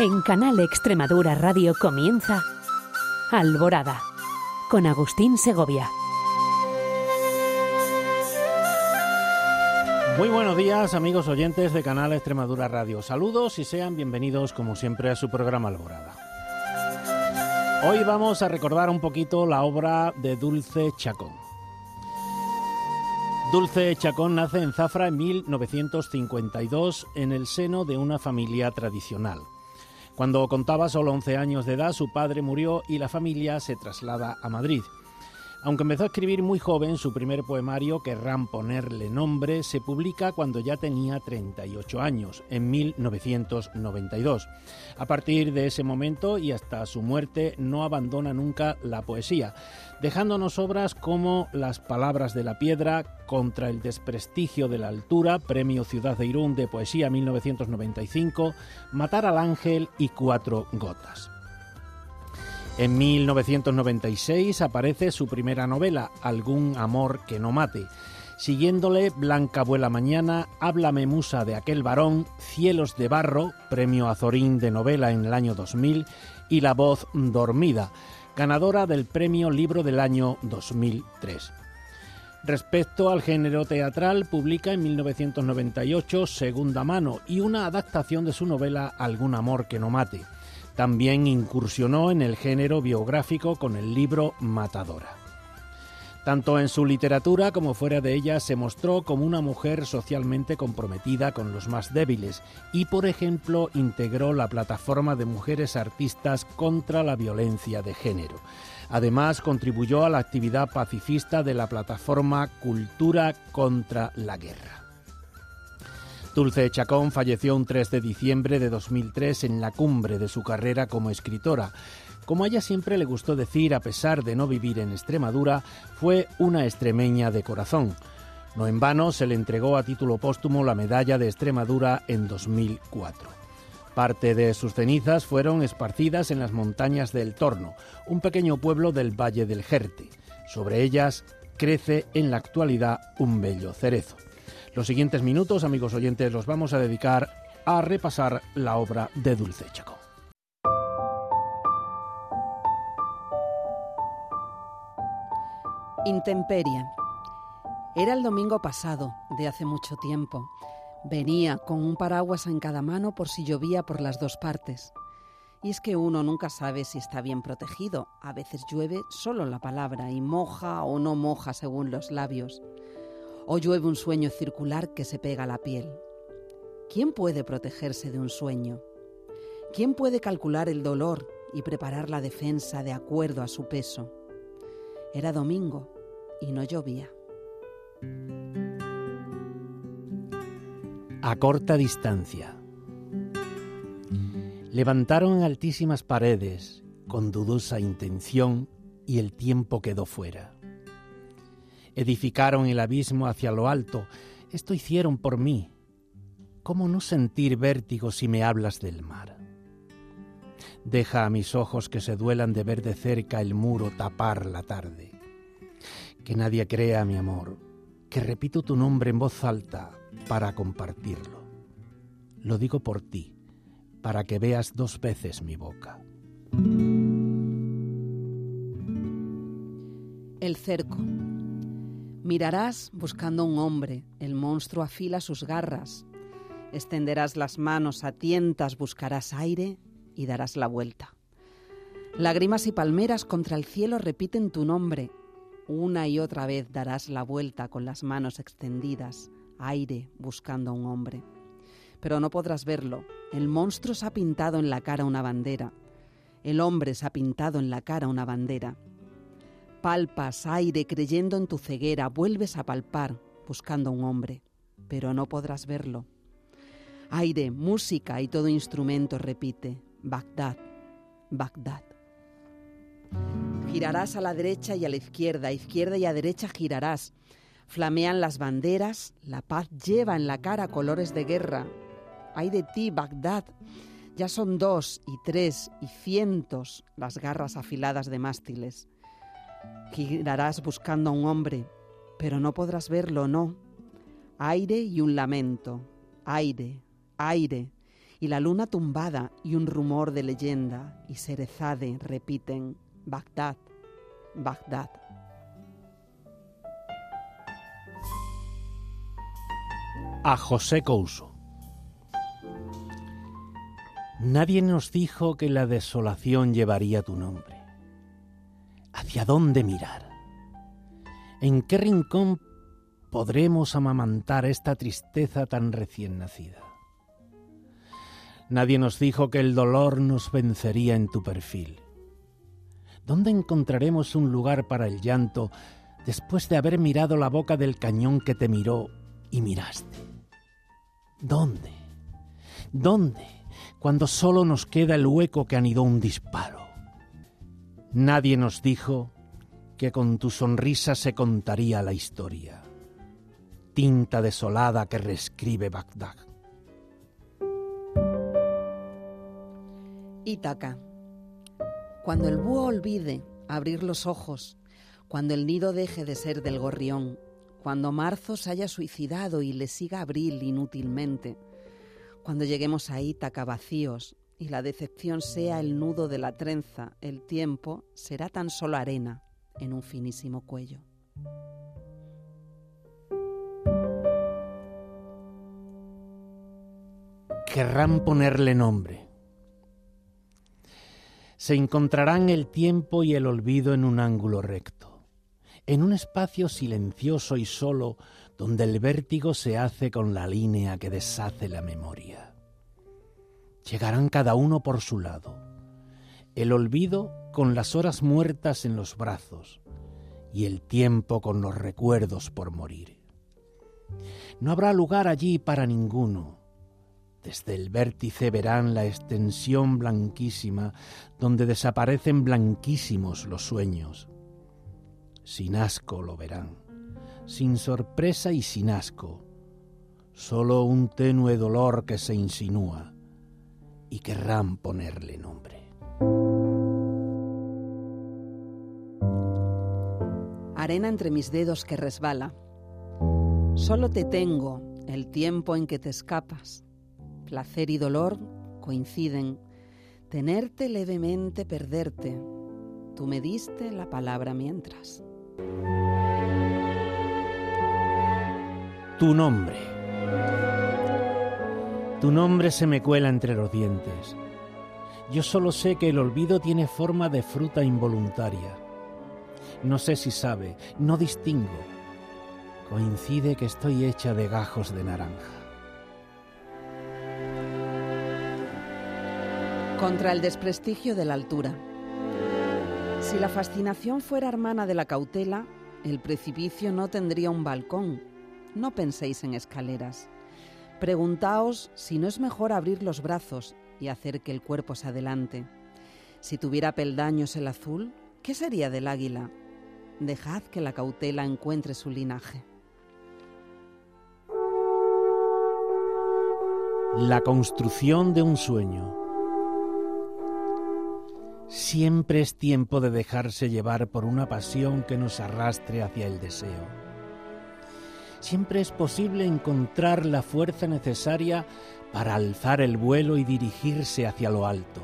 En Canal Extremadura Radio comienza Alborada con Agustín Segovia. Muy buenos días amigos oyentes de Canal Extremadura Radio. Saludos y sean bienvenidos como siempre a su programa Alborada. Hoy vamos a recordar un poquito la obra de Dulce Chacón. Dulce Chacón nace en Zafra en 1952 en el seno de una familia tradicional. Cuando contaba solo 11 años de edad, su padre murió y la familia se traslada a Madrid. Aunque empezó a escribir muy joven, su primer poemario, Querrán ponerle nombre, se publica cuando ya tenía 38 años, en 1992. A partir de ese momento y hasta su muerte no abandona nunca la poesía, dejándonos obras como Las palabras de la piedra, Contra el desprestigio de la altura, Premio Ciudad de Irún de Poesía 1995, Matar al ángel y Cuatro gotas. En 1996 aparece su primera novela, Algún amor que no mate. Siguiéndole, Blanca vuela mañana, Háblame musa de aquel varón, Cielos de barro, premio Azorín de novela en el año 2000, y La voz dormida, ganadora del premio Libro del año 2003. Respecto al género teatral, publica en 1998 Segunda Mano y una adaptación de su novela Algún amor que no mate. También incursionó en el género biográfico con el libro Matadora. Tanto en su literatura como fuera de ella se mostró como una mujer socialmente comprometida con los más débiles y, por ejemplo, integró la plataforma de mujeres artistas contra la violencia de género. Además, contribuyó a la actividad pacifista de la plataforma Cultura contra la Guerra. Dulce Chacón falleció un 3 de diciembre de 2003 en la cumbre de su carrera como escritora. Como a ella siempre le gustó decir, a pesar de no vivir en Extremadura, fue una extremeña de corazón. No en vano se le entregó a título póstumo la medalla de Extremadura en 2004. Parte de sus cenizas fueron esparcidas en las montañas del Torno, un pequeño pueblo del Valle del Jerte. Sobre ellas crece en la actualidad un bello cerezo. Los siguientes minutos, amigos oyentes, los vamos a dedicar a repasar la obra de Dulce Chacón. Intemperie. Era el domingo pasado, de hace mucho tiempo. Venía con un paraguas en cada mano por si llovía por las dos partes. Y es que uno nunca sabe si está bien protegido. A veces llueve solo la palabra y moja o no moja según los labios o llueve un sueño circular que se pega a la piel. ¿Quién puede protegerse de un sueño? ¿Quién puede calcular el dolor y preparar la defensa de acuerdo a su peso? Era domingo y no llovía. A corta distancia. Levantaron altísimas paredes con dudosa intención y el tiempo quedó fuera edificaron el abismo hacia lo alto. Esto hicieron por mí. ¿Cómo no sentir vértigo si me hablas del mar? Deja a mis ojos que se duelan de ver de cerca el muro tapar la tarde. Que nadie crea mi amor, que repito tu nombre en voz alta para compartirlo. Lo digo por ti, para que veas dos veces mi boca. El cerco. Mirarás buscando un hombre, el monstruo afila sus garras. Extenderás las manos a tientas, buscarás aire y darás la vuelta. Lágrimas y palmeras contra el cielo repiten tu nombre. Una y otra vez darás la vuelta con las manos extendidas, aire buscando un hombre. Pero no podrás verlo. El monstruo se ha pintado en la cara una bandera. El hombre se ha pintado en la cara una bandera. Palpas aire creyendo en tu ceguera, vuelves a palpar buscando un hombre, pero no podrás verlo. Aire, música y todo instrumento repite, Bagdad, Bagdad. Girarás a la derecha y a la izquierda, izquierda y a derecha girarás. Flamean las banderas, la paz lleva en la cara colores de guerra. Ay de ti, Bagdad. Ya son dos y tres y cientos las garras afiladas de mástiles. Girarás buscando a un hombre, pero no podrás verlo, no. Aire y un lamento, aire, aire, y la luna tumbada y un rumor de leyenda y Serezade repiten Bagdad, Bagdad. A José Couso. Nadie nos dijo que la desolación llevaría tu nombre. ¿Hacia dónde mirar? ¿En qué rincón podremos amamantar esta tristeza tan recién nacida? Nadie nos dijo que el dolor nos vencería en tu perfil. ¿Dónde encontraremos un lugar para el llanto después de haber mirado la boca del cañón que te miró y miraste? ¿Dónde? ¿Dónde? Cuando solo nos queda el hueco que anidó un disparo. Nadie nos dijo que con tu sonrisa se contaría la historia. Tinta desolada que reescribe Bagdad. Ítaca. Cuando el búho olvide abrir los ojos, cuando el nido deje de ser del gorrión, cuando marzo se haya suicidado y le siga abril inútilmente, cuando lleguemos a Ítaca vacíos y la decepción sea el nudo de la trenza, el tiempo será tan solo arena en un finísimo cuello. Querrán ponerle nombre. Se encontrarán el tiempo y el olvido en un ángulo recto, en un espacio silencioso y solo donde el vértigo se hace con la línea que deshace la memoria. Llegarán cada uno por su lado, el olvido con las horas muertas en los brazos y el tiempo con los recuerdos por morir. No habrá lugar allí para ninguno. Desde el vértice verán la extensión blanquísima donde desaparecen blanquísimos los sueños. Sin asco lo verán sin sorpresa y sin asco, solo un tenue dolor que se insinúa y querrán ponerle nombre. Arena entre mis dedos que resbala. Solo te tengo el tiempo en que te escapas. Placer y dolor coinciden. Tenerte levemente, perderte. Tú me diste la palabra mientras. Tu nombre. Tu nombre se me cuela entre los dientes. Yo solo sé que el olvido tiene forma de fruta involuntaria. No sé si sabe, no distingo. Coincide que estoy hecha de gajos de naranja. Contra el desprestigio de la altura. Si la fascinación fuera hermana de la cautela, el precipicio no tendría un balcón, no penséis en escaleras. Preguntaos si no es mejor abrir los brazos y hacer que el cuerpo se adelante. Si tuviera peldaños el azul, ¿qué sería del águila? Dejad que la cautela encuentre su linaje. La construcción de un sueño. Siempre es tiempo de dejarse llevar por una pasión que nos arrastre hacia el deseo siempre es posible encontrar la fuerza necesaria para alzar el vuelo y dirigirse hacia lo alto.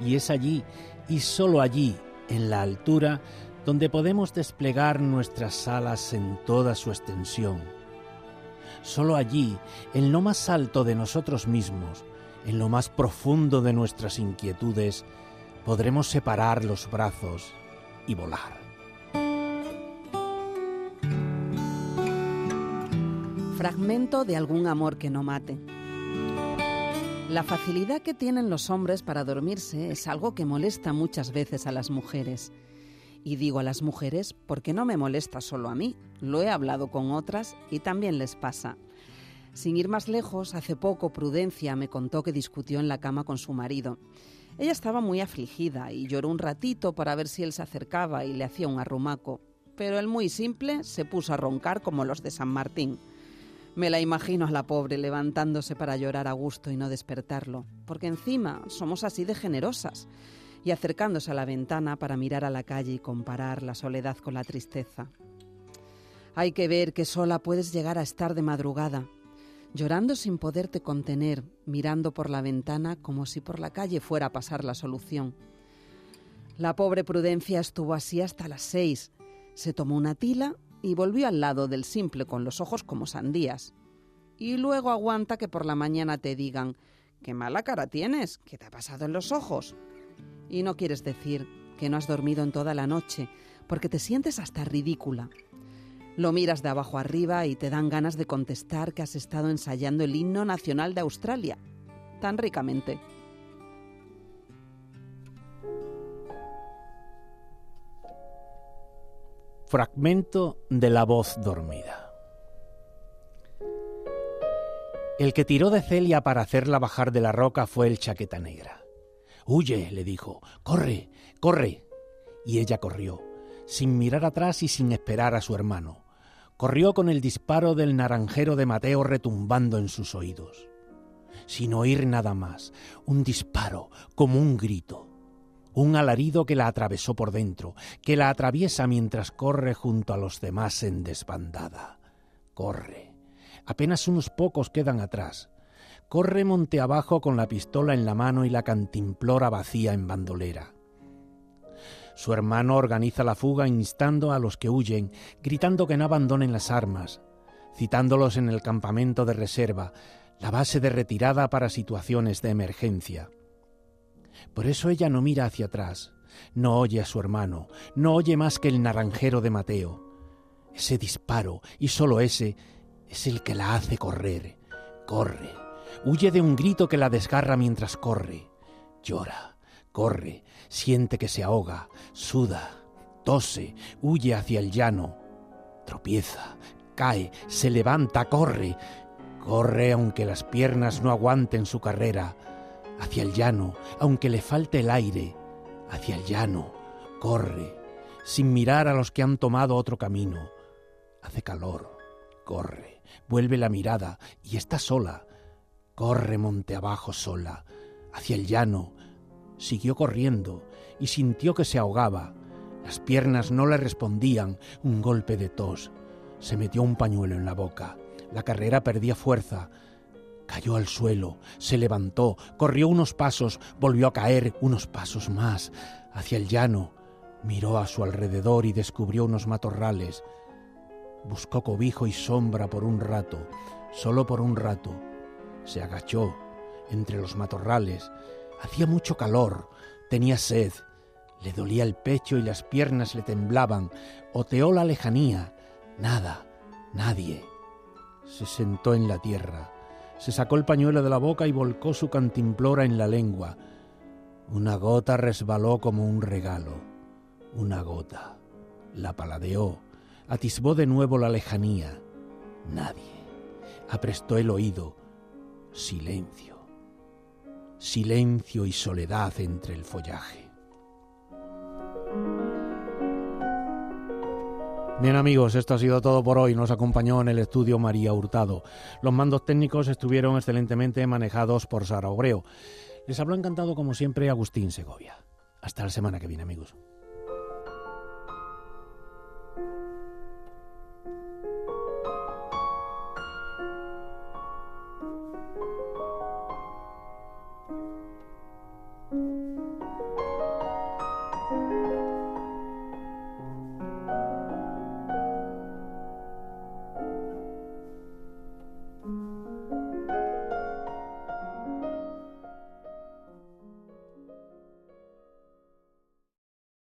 Y es allí, y sólo allí, en la altura, donde podemos desplegar nuestras alas en toda su extensión. Sólo allí, en lo más alto de nosotros mismos, en lo más profundo de nuestras inquietudes, podremos separar los brazos y volar. Fragmento de algún amor que no mate. La facilidad que tienen los hombres para dormirse es algo que molesta muchas veces a las mujeres. Y digo a las mujeres porque no me molesta solo a mí, lo he hablado con otras y también les pasa. Sin ir más lejos, hace poco Prudencia me contó que discutió en la cama con su marido. Ella estaba muy afligida y lloró un ratito para ver si él se acercaba y le hacía un arrumaco, pero él muy simple se puso a roncar como los de San Martín. Me la imagino a la pobre levantándose para llorar a gusto y no despertarlo, porque encima somos así de generosas, y acercándose a la ventana para mirar a la calle y comparar la soledad con la tristeza. Hay que ver que sola puedes llegar a estar de madrugada. llorando sin poderte contener, mirando por la ventana como si por la calle fuera a pasar la solución. La pobre Prudencia estuvo así hasta las seis. Se tomó una tila y volvió al lado del simple con los ojos como sandías. Y luego aguanta que por la mañana te digan, qué mala cara tienes, ¿qué te ha pasado en los ojos? Y no quieres decir que no has dormido en toda la noche, porque te sientes hasta ridícula. Lo miras de abajo arriba y te dan ganas de contestar que has estado ensayando el himno nacional de Australia, tan ricamente. Fragmento de la voz dormida. El que tiró de Celia para hacerla bajar de la roca fue el chaqueta negra. Huye, le dijo, corre, corre. Y ella corrió, sin mirar atrás y sin esperar a su hermano. Corrió con el disparo del naranjero de Mateo retumbando en sus oídos. Sin oír nada más, un disparo, como un grito un alarido que la atravesó por dentro, que la atraviesa mientras corre junto a los demás en desbandada. Corre. Apenas unos pocos quedan atrás. Corre monte abajo con la pistola en la mano y la cantimplora vacía en bandolera. Su hermano organiza la fuga instando a los que huyen, gritando que no abandonen las armas, citándolos en el campamento de reserva, la base de retirada para situaciones de emergencia. Por eso ella no mira hacia atrás, no oye a su hermano, no oye más que el naranjero de Mateo. Ese disparo, y solo ese, es el que la hace correr. Corre. Huye de un grito que la desgarra mientras corre. Llora, corre, siente que se ahoga, suda, tose, huye hacia el llano. Tropieza, cae, se levanta, corre. Corre aunque las piernas no aguanten su carrera hacia el llano, aunque le falte el aire, hacia el llano, corre, sin mirar a los que han tomado otro camino. Hace calor, corre, vuelve la mirada y está sola. Corre monte abajo sola, hacia el llano. Siguió corriendo y sintió que se ahogaba. Las piernas no le respondían, un golpe de tos. Se metió un pañuelo en la boca. La carrera perdía fuerza. Cayó al suelo, se levantó, corrió unos pasos, volvió a caer unos pasos más, hacia el llano, miró a su alrededor y descubrió unos matorrales. Buscó cobijo y sombra por un rato, solo por un rato. Se agachó entre los matorrales. Hacía mucho calor, tenía sed, le dolía el pecho y las piernas le temblaban. Oteó la lejanía. Nada, nadie. Se sentó en la tierra se sacó el pañuelo de la boca y volcó su cantimplora en la lengua. Una gota resbaló como un regalo. Una gota. La paladeó. Atisbó de nuevo la lejanía. Nadie. Aprestó el oído. Silencio. Silencio y soledad entre el follaje. Bien amigos, esto ha sido todo por hoy. Nos acompañó en el estudio María Hurtado. Los mandos técnicos estuvieron excelentemente manejados por Sara Obreo. Les habló encantado como siempre Agustín Segovia. Hasta la semana que viene amigos.